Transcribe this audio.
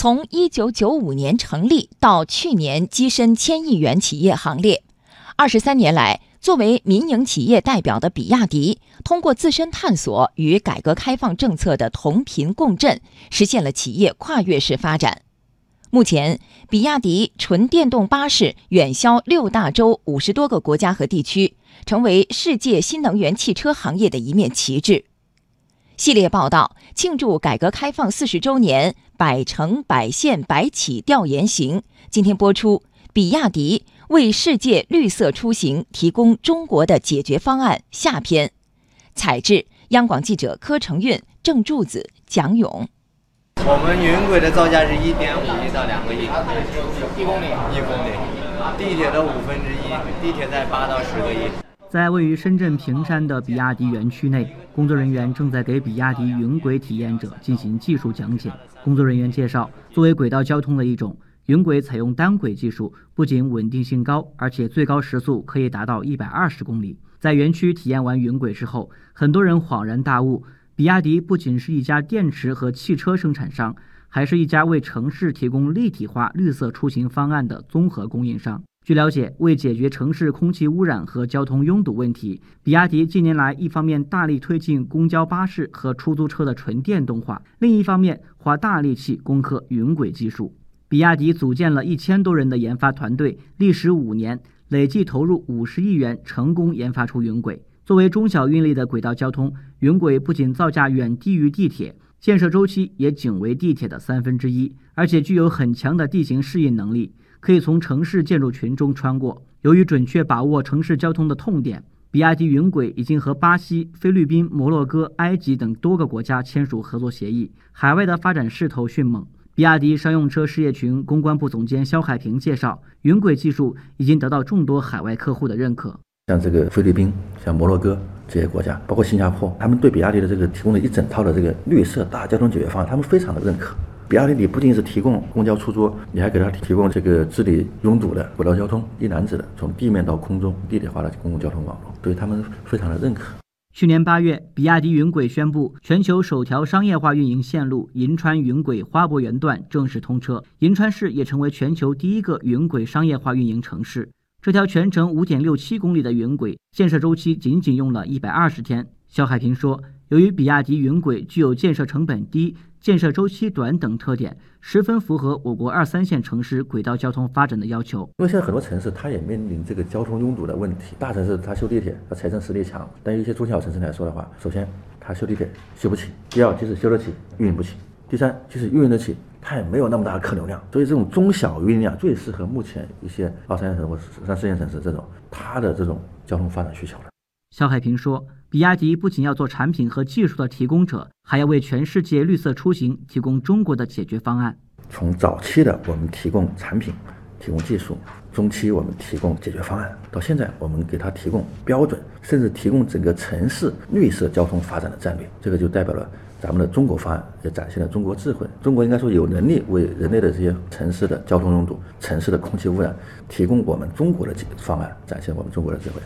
从一九九五年成立到去年跻身千亿元企业行列，二十三年来，作为民营企业代表的比亚迪，通过自身探索与改革开放政策的同频共振，实现了企业跨越式发展。目前，比亚迪纯电动巴士远销六大洲五十多个国家和地区，成为世界新能源汽车行业的一面旗帜。系列报道庆祝改革开放四十周年“百城百县百企”调研行，今天播出。比亚迪为世界绿色出行提供中国的解决方案下篇，采制央广记者柯成运、郑柱子、蒋勇。我们云轨的造价是一点五亿到两个亿，一公里，一公里。地铁的五分之一，地铁在八到十个亿。在位于深圳坪山的比亚迪园区内，工作人员正在给比亚迪云轨体验者进行技术讲解。工作人员介绍，作为轨道交通的一种，云轨采用单轨技术，不仅稳定性高，而且最高时速可以达到一百二十公里。在园区体验完云轨之后，很多人恍然大悟。比亚迪不仅是一家电池和汽车生产商，还是一家为城市提供立体化绿色出行方案的综合供应商。据了解，为解决城市空气污染和交通拥堵问题，比亚迪近年来一方面大力推进公交巴士和出租车的纯电动化，另一方面花大力气攻克云轨技术。比亚迪组建了一千多人的研发团队，历时五年，累计投入五十亿元，成功研发出云轨。作为中小运力的轨道交通，云轨不仅造价远低于地铁，建设周期也仅为地铁的三分之一，而且具有很强的地形适应能力，可以从城市建筑群中穿过。由于准确把握城市交通的痛点，比亚迪云轨已经和巴西、菲律宾、摩洛哥、埃及等多个国家签署合作协议，海外的发展势头迅猛。比亚迪商用车事业群公关部总监肖海平介绍，云轨技术已经得到众多海外客户的认可。像这个菲律宾、像摩洛哥这些国家，包括新加坡，他们对比亚迪的这个提供了一整套的这个绿色大交通解决方案，他们非常的认可。比亚迪你不仅是提供公交出租，你还给他提供这个治理拥堵的轨道交通，一揽子的从地面到空中立体化的公共交通网络，对他们非常的认可。去年八月，比亚迪云轨宣布，全球首条商业化运营线路银川云轨花博园段正式通车，银川市也成为全球第一个云轨商业化运营城市。这条全程五点六七公里的云轨建设周期仅仅用了一百二十天。肖海平说：“由于比亚迪云轨具有建设成本低、建设周期短等特点，十分符合我国二三线城市轨道交通发展的要求。因为现在很多城市它也面临这个交通拥堵的问题，大城市它修地铁，它财政实力强；但有一些中小城市来说的话，首先它修地铁修不起，第二即使修得起，运营不起。”第三，就是运营得起，它也没有那么大的客流量，所以这种中小运营量最适合目前一些二三线城市或三四线城市这种它的这种交通发展需求了。肖海平说，比亚迪不仅要做产品和技术的提供者，还要为全世界绿色出行提供中国的解决方案。从早期的我们提供产品、提供技术，中期我们提供解决方案，到现在我们给他提供标准，甚至提供整个城市绿色交通发展的战略，这个就代表了。咱们的中国方案也展现了中国智慧。中国应该说有能力为人类的这些城市的交通拥堵、城市的空气污染提供我们中国的解方案，展现我们中国的智慧。